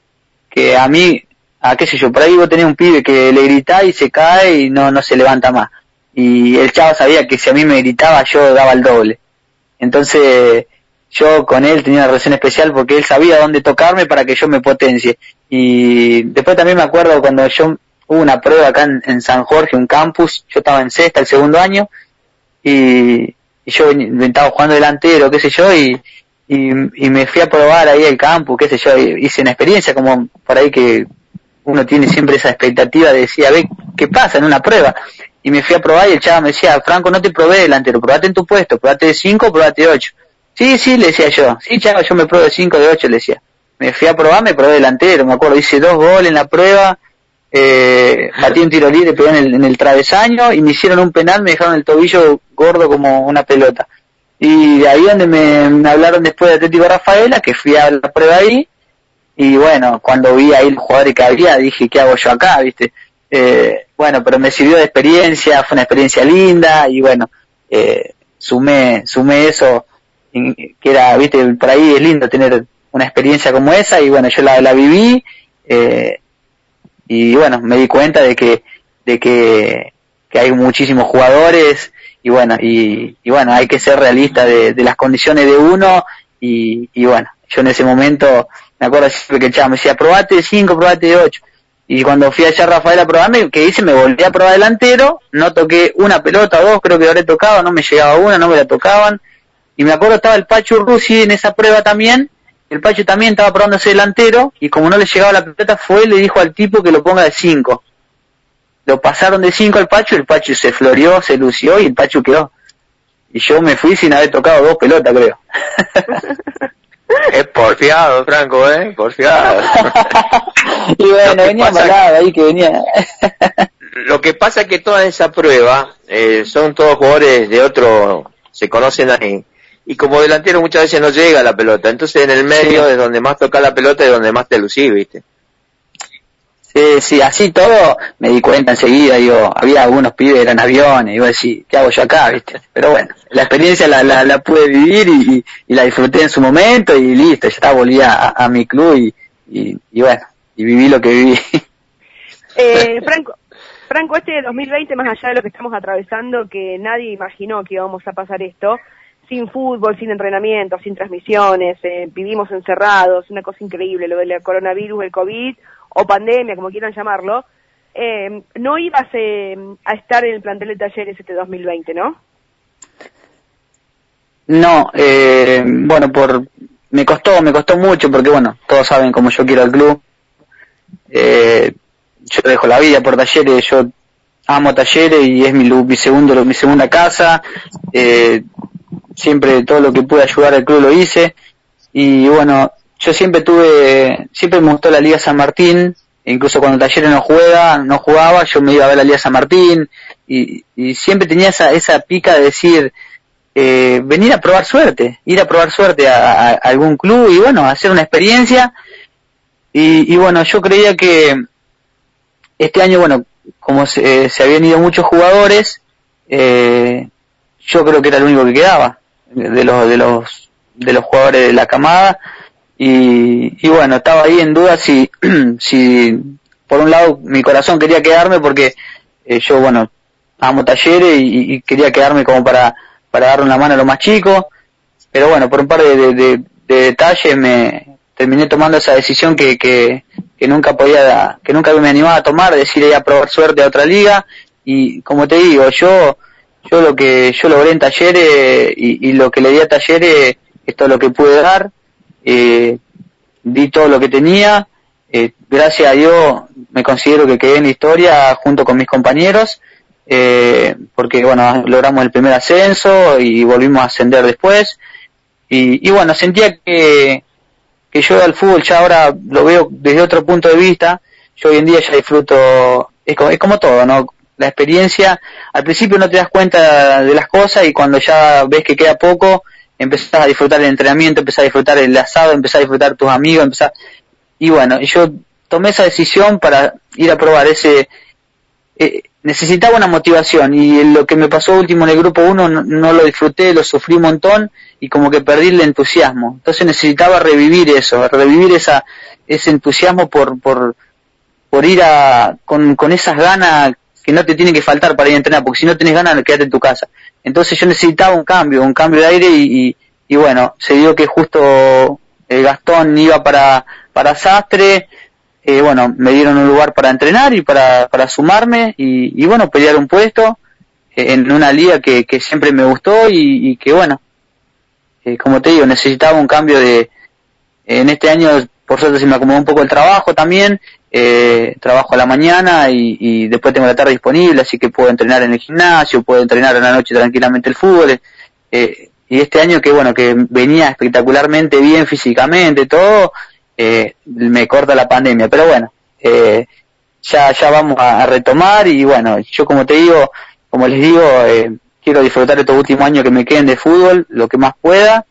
que a mí, a qué sé yo, por ahí vos tenés un pibe que le grita y se cae y no, no se levanta más. Y el Chava sabía que si a mí me gritaba yo daba el doble. Entonces, yo con él tenía una relación especial porque él sabía dónde tocarme para que yo me potencie. Y después también me acuerdo cuando yo hubo una prueba acá en, San Jorge, un campus, yo estaba en sexta, el segundo año, y, y yo estaba jugando delantero, qué sé yo, y, y, y, me fui a probar ahí el campo, qué sé yo, hice una experiencia como por ahí que uno tiene siempre esa expectativa de decir, a ver, ¿qué pasa en una prueba? Y me fui a probar y el chavo me decía, Franco, no te probé delantero, probate en tu puesto, probate de 5, probate de 8. Sí, sí, le decía yo, sí, chavo, yo me pruebo de 5, de 8, le decía. Me fui a probar, me probé delantero, me acuerdo, hice dos goles en la prueba, eh, batí un tiro libre, pegué en el, en el travesaño y me hicieron un penal, me dejaron el tobillo gordo como una pelota y de ahí donde me, me, hablaron después de Atlético Rafaela, que fui a la prueba ahí, y bueno, cuando vi ahí los jugadores que había, dije, ¿qué hago yo acá? ¿Viste? Eh, bueno, pero me sirvió de experiencia, fue una experiencia linda, y bueno, eh, sumé, sumé eso, que era, viste, por ahí es lindo tener una experiencia como esa, y bueno, yo la, viví, eh, y bueno, me di cuenta de que, de que, hay muchísimos jugadores, y bueno, y, y, bueno, hay que ser realista de, de las condiciones de uno y, y, bueno, yo en ese momento me acuerdo siempre que el chavo me decía, probate de 5, probate de 8. Y cuando fui allá a Rafael a probarme, que hice? Me volví a probar delantero, no toqué una pelota, dos creo que habré tocado, no me llegaba una, no me la tocaban. Y me acuerdo estaba el Pacho Rusi en esa prueba también, el Pacho también estaba probándose delantero, y como no le llegaba la pelota fue y le dijo al tipo que lo ponga de 5 lo pasaron de 5 al Pacho, el Pacho se floreó, se lució y el Pacho quedó. Y yo me fui sin haber tocado dos pelotas, creo. es porfiado, Franco, ¿eh? Porfiado. y bueno, venía malada ahí que venía. lo que pasa es que toda esa prueba eh, son todos jugadores de otro, se conocen ahí. Y como delantero muchas veces no llega la pelota. Entonces en el medio sí. es donde más toca la pelota y donde más te lucís, ¿viste? Sí, sí, así todo me di cuenta enseguida, digo, había algunos pibes eran aviones, iba a decir, ¿qué hago yo acá, viste? Pero bueno, la experiencia la, la, la pude vivir y, y, y, la disfruté en su momento y listo, ya estaba, volví a, a mi club y, y, y, bueno, y viví lo que viví. Eh, Franco, Franco, este 2020, más allá de lo que estamos atravesando, que nadie imaginó que íbamos a pasar esto, sin fútbol, sin entrenamiento, sin transmisiones, eh, vivimos encerrados, una cosa increíble, lo del coronavirus, el COVID, o pandemia, como quieran llamarlo, eh, no ibas eh, a estar en el plantel de talleres este 2020, ¿no? No, eh, bueno, por me costó, me costó mucho porque bueno, todos saben cómo yo quiero al club. Eh, yo dejo la vida por talleres, yo amo talleres y es mi, mi segundo, mi segunda casa. Eh, siempre todo lo que pude ayudar al club lo hice. Y bueno, yo siempre tuve, siempre me gustó la Liga San Martín, incluso cuando Talleres no juega, no jugaba, yo me iba a ver la Liga San Martín. Y, y siempre tenía esa, esa pica de decir, eh, venir a probar suerte, ir a probar suerte a, algún club y bueno, hacer una experiencia. Y, y, bueno, yo creía que este año, bueno, como se, se habían ido muchos jugadores, eh, yo creo que era el único que quedaba de los, de los, de los jugadores de la camada. Y, y bueno, estaba ahí en duda si, si por un lado mi corazón quería quedarme porque eh, yo, bueno, amo talleres y, quería quedarme como para, para darle una mano a los más chicos, pero bueno, por un par de, de, detalles me terminé tomando esa decisión que, que, que nunca podía, que nunca me animaba a tomar, decir ir a probar suerte a otra liga y como te digo, yo, yo lo que yo logré en talleres y, y lo que le di a talleres es todo lo que pude dar eh, di todo lo que tenía, eh, gracias a Dios me considero que quedé en la historia junto con mis compañeros, eh, porque bueno, logramos el primer ascenso y volvimos a ascender después, y, y bueno, sentía que, que yo al fútbol ya ahora lo veo desde otro punto de vista, yo hoy en día ya disfruto, es como, es como todo, ¿no? La experiencia, al principio no te das cuenta de las cosas y cuando ya ves que queda poco, empezás a disfrutar el entrenamiento, empezás a disfrutar el asado, empezás a disfrutar tus amigos, empezás... Y bueno, yo tomé esa decisión para ir a probar ese... Eh, necesitaba una motivación y lo que me pasó último en el grupo 1 no, lo disfruté, lo sufrí un montón y como que perdí el entusiasmo. Entonces necesitaba revivir eso, revivir esa, ese entusiasmo por, por, por ir a, con, con esas ganas que no te tienen que faltar para ir a entrenar, porque si no tienes ganas, quédate en tu casa. Entonces yo necesitaba un cambio, un cambio de aire y, y, bueno, se dio que justo el Gastón iba para, para Sastre, eh, bueno, me dieron un lugar para entrenar y para, para sumarme y, y bueno, pelear un puesto eh, en una liga que, que siempre me gustó y, y que bueno, eh, como te digo, necesitaba un cambio de, en este año por suerte se me acomodó un poco el trabajo también eh, trabajo a la mañana y, después tengo la tarde disponible, así que puedo entrenar en el gimnasio, puedo entrenar en la noche tranquilamente el fútbol. Eh, y este año que bueno, que venía espectacularmente bien físicamente, todo, eh, me corta la pandemia, pero bueno, eh, ya, ya vamos a, retomar y bueno, yo como te digo, como les digo, eh, quiero disfrutar estos últimos años que me queden de fútbol, lo que más pueda,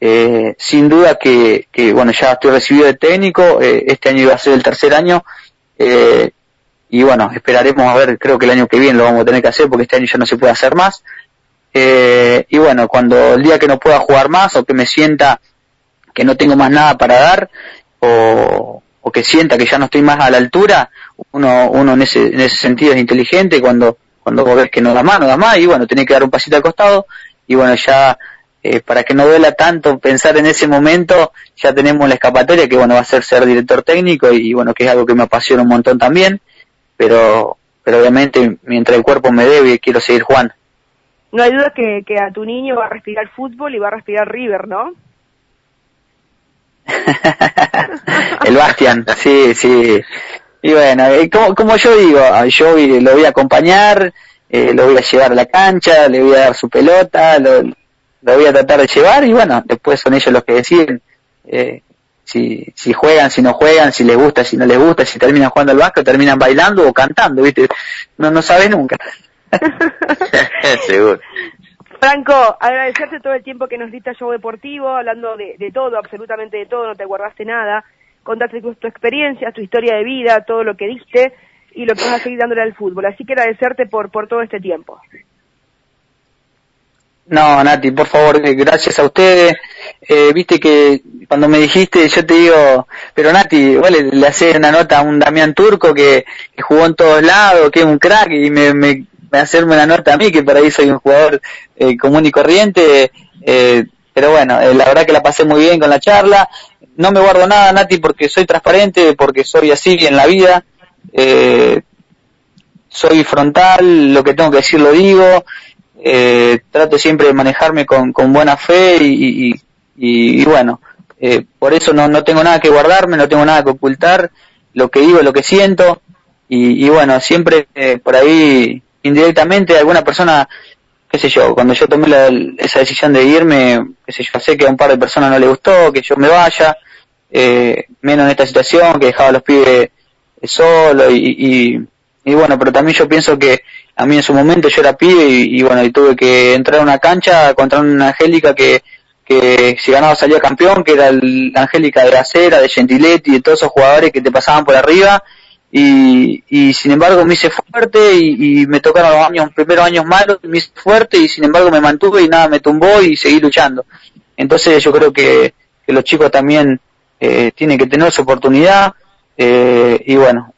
eh, sin duda que, que, bueno, ya estoy recibido de técnico, eh, este año iba a ser el tercer año, eh, y bueno, esperaremos a ver, creo que el año que viene lo vamos a tener que hacer porque este año ya no se puede hacer más. Eh, y bueno, cuando el día que no pueda jugar más o que me sienta que no tengo más nada para dar o, o que sienta que ya no estoy más a la altura, uno, uno en ese, en ese sentido es inteligente cuando, cuando ves que no da más, no da más y bueno, tenés que dar un pasito al costado y bueno, ya eh, para que no duela tanto pensar en ese momento, ya tenemos la escapatoria que bueno va a ser ser director técnico y, bueno que es algo que me apasiona un montón también, pero pero obviamente mientras el cuerpo me debe quiero seguir jugando. No hay duda que, que a tu niño va a respirar fútbol y va a respirar River, ¿no? el Bastian, sí, sí. Y bueno, eh, como, como yo digo, yo lo voy a acompañar, eh, lo voy a llevar a la cancha, le voy a dar su pelota, lo, lo voy a tratar de llevar y bueno, después son ellos los que deciden eh, si, si juegan, si no juegan, si les gusta, si no les gusta, si terminan jugando al básquet, terminan bailando o cantando, ¿viste? No, no sabes nunca. Seguro. Franco, agradecerte todo el tiempo que nos diste a Show Deportivo, hablando de, de todo, absolutamente de todo, no te guardaste nada, contaste tu, tu experiencia, tu historia de vida, todo lo que diste y lo que vas a seguir dándole al fútbol. Así que agradecerte por, por todo este tiempo. No, Nati, por favor, eh, gracias a ustedes. Eh, Viste que cuando me dijiste, yo te digo, pero Nati, vale, le, hace una nota a un Damián Turco que, jugó en todos lados, que es un crack, y me, me, me hacerme una nota a mí, que por ahí soy un jugador eh, común y corriente. Eh, pero bueno, eh, la verdad que la pasé muy bien con la charla. No me guardo nada, Nati, porque soy transparente, porque soy así en la vida. Eh, soy frontal, lo que tengo que decir lo digo eh, trato siempre de manejarme con, con buena fe y, y, y, bueno, eh, por eso no, no tengo nada que guardarme, no tengo nada que ocultar, lo que digo, lo que siento y, y bueno, siempre eh, por ahí indirectamente alguna persona, qué sé yo, cuando yo tomé esa decisión de irme, qué sé yo, sé que a un par de personas no le gustó, que yo me vaya, eh, menos en esta situación, que dejaba a los pibes solo y, y, bueno, pero también yo pienso que a mí en su momento yo era pibe y, bueno, y tuve que entrar a una cancha contra una Angélica que, que si ganaba salía campeón, que era el Angélica de Acera, de Gentiletti, de todos esos jugadores que te pasaban por arriba y, y sin embargo me hice fuerte y, me tocaron los años, primeros años malos, me hice fuerte y sin embargo me mantuve y nada me tumbó y seguí luchando. Entonces yo creo que, que los chicos también eh, tienen que tener su oportunidad eh, y bueno,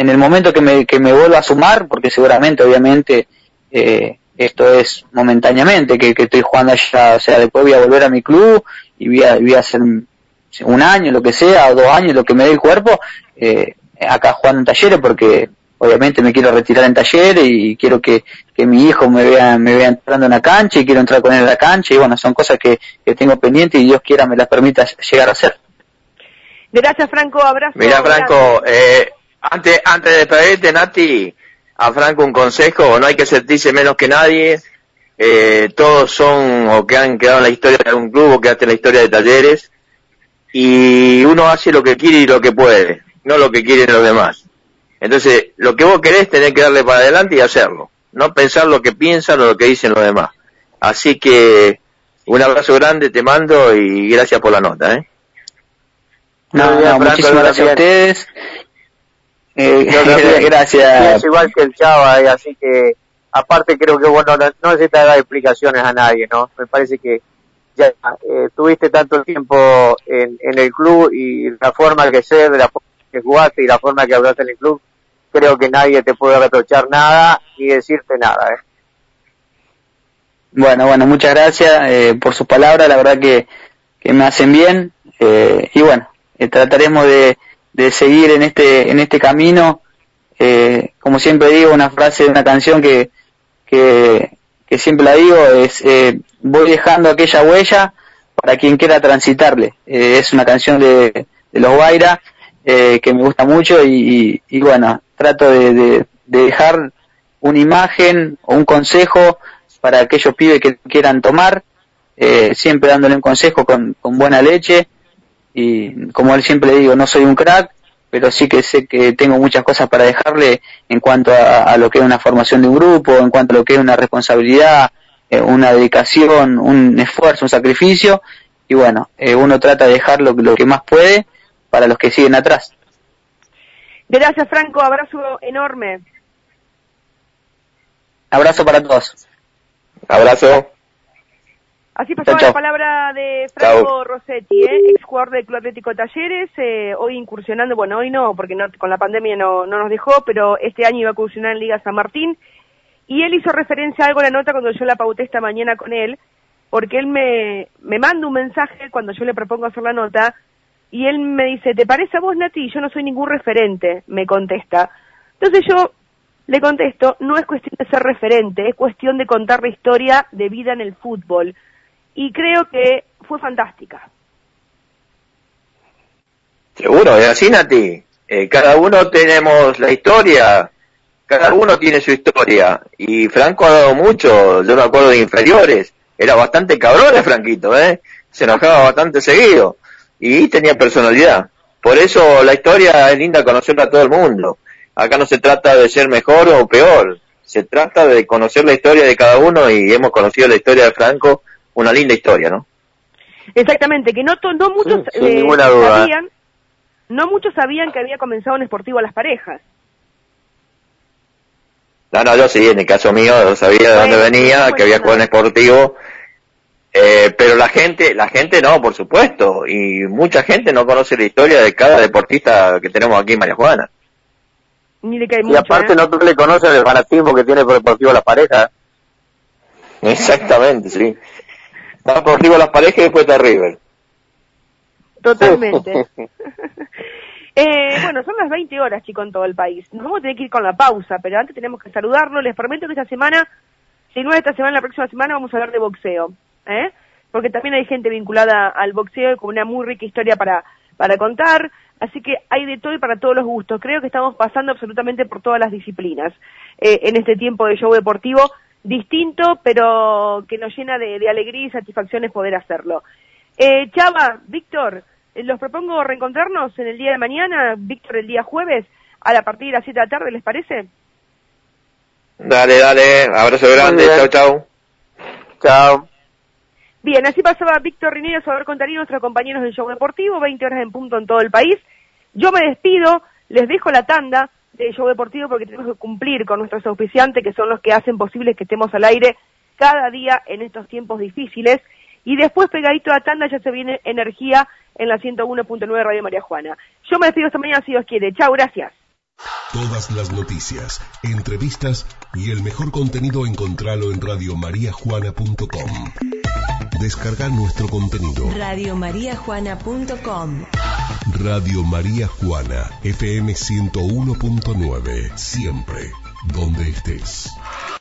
en el momento que me, que me vuelva a sumar, porque seguramente obviamente eh, esto es momentáneamente, que, que, estoy jugando allá, o sea, después voy a volver a mi club y voy a, voy a hacer un año, lo que sea, o dos años, lo que me dé el cuerpo, eh, acá jugando en talleres porque obviamente me quiero retirar en talleres y quiero que, que mi hijo me vea, me vea entrando en la cancha y quiero entrar con él en la cancha y bueno, son cosas que, que tengo pendientes y Dios quiera me las permita llegar a hacer. Gracias Franco, abrazo. Mira Franco, eh, antes, antes de despedirte Nati, a Franco un consejo, no hay que sentirse menos que nadie, eh, todos son o que han quedado en la historia de algún club o quedaste en la historia de talleres y uno hace lo que quiere y lo que puede no lo que quieren los demás. Entonces, lo que vos querés tenés que darle para adelante y hacerlo, no pensar lo que piensan o lo que dicen los demás. Así que un abrazo grande te mando y gracias por la nota, ¿eh? No, no, muchísimas gracias a ustedes. Eh, gracias. Es igual que el Chava, eh, así que aparte creo que bueno, no, no necesitas dar explicaciones a nadie, ¿no? Me parece que ya eh, tuviste tanto tiempo en, en el club y la forma que sé, de la forma que jugaste y la forma que hablaste en el club, creo que nadie te puede reprochar nada ni decirte nada. ¿eh? Bueno, bueno, muchas gracias eh, por sus palabras, la verdad que, que me hacen bien eh, y bueno, eh, trataremos de, de seguir en este, en este camino. Eh, como siempre digo, una frase de una canción que, que, siempre la digo es eh, voy dejando aquella huella para quien quiera transitarle. Eh, es una canción de, los Guaira eh, que me gusta mucho y, y, bueno, trato de, de, dejar una imagen o un consejo para aquellos pibes que quieran tomar, eh, siempre dándole un consejo con, con buena leche y como él siempre digo, no soy un crack, pero sí que sé que tengo muchas cosas para dejarle en cuanto a, a, lo que es una formación de un grupo, en cuanto a lo que es una responsabilidad, eh, una dedicación, un esfuerzo, un sacrificio, y bueno, eh, uno trata de dejar lo, lo que más puede para los que siguen atrás. Gracias, Franco. Abrazo enorme. Abrazo para todos. Abrazo. Así pasó la palabra de Franco Rossetti, ¿eh? ex jugador del Club Atlético Talleres, eh, hoy incursionando, bueno, hoy no, porque no, con la pandemia no, no nos dejó, pero este año iba a incursionar en Liga San Martín, y él hizo referencia a algo en la nota cuando yo la pauté esta mañana con él, porque él me, me manda un mensaje cuando yo le propongo hacer la nota, y él me dice, ¿te parece a vos, Nati? Yo no soy ningún referente, me contesta. Entonces yo le contesto, no es cuestión de ser referente, es cuestión de contar la historia de vida en el fútbol. Y creo que fue fantástica. Seguro, es así, Nati. Eh, cada uno tenemos la historia, cada uno tiene su historia. Y Franco ha dado mucho, yo me acuerdo de inferiores. Era bastante cabrón el Franquito, ¿eh? Se enojaba bastante seguido y tenía personalidad. Por eso la historia es linda conocerla a todo el mundo. Acá no se trata de ser mejor o peor, se trata de conocer la historia de cada uno y hemos conocido la historia de Franco, una linda historia, ¿no? Exactamente, que no, no muchos eh, sabían, no muchos sabían que había comenzado un esportivo a las parejas. No, no, yo sí, en el caso mío, sabía de dónde venía, que había jugado en esportivo, eh, pero la gente, la gente no, por supuesto, y mucha gente no conoce la historia de cada deportista que tenemos aquí en María Juana. y aparte ¿eh? no le conocen el fanatismo que tiene por Deportivo Las Parejas. Exactamente, sí. Deportivo Las Parejas y después de River. Totalmente. eh, bueno, son las 20 horas, chicos, en todo el país. Nos vamos a tener que ir con la pausa, pero antes tenemos que saludarlo. Les prometo que esta semana, si no es esta semana, la próxima semana vamos a hablar de boxeo. ¿eh? porque también hay gente vinculada al boxeo y con una muy rica historia para, para contar, así que hay de todo y para todos los gustos. Creo que estamos pasando absolutamente por todas las disciplinas eh, en este tiempo de show deportivo distinto, pero que nos llena de, de alegría y satisfacciones poder hacerlo. Eh, Chava, Víctor, eh, los propongo reencontrarnos en el día de mañana, Víctor, el día jueves, a la partir de las 7 de la tarde, ¿les parece? Dale, dale, abrazo grande, chao, chao. Chao. Bien, así pasaba Víctor Rinero, Salvador Contarini, nuestros compañeros del show deportivo, 20 horas en punto en todo el país. Yo me despido, les dejo la tanda del show deportivo porque tenemos que cumplir con nuestros auspiciantes, que son los que hacen posible que estemos al aire cada día en estos tiempos difíciles. Y después, pegadito a tanda, ya se viene energía en la 101.9 Radio María Juana. Yo me despido esta mañana si Dios quiere. Chao, gracias. Todas las noticias, entrevistas y el mejor contenido encontralo en radiomariajuana.com. Descarga nuestro contenido. Radiomariajuana.com Radio María Juana, FM 101.9, siempre, donde estés.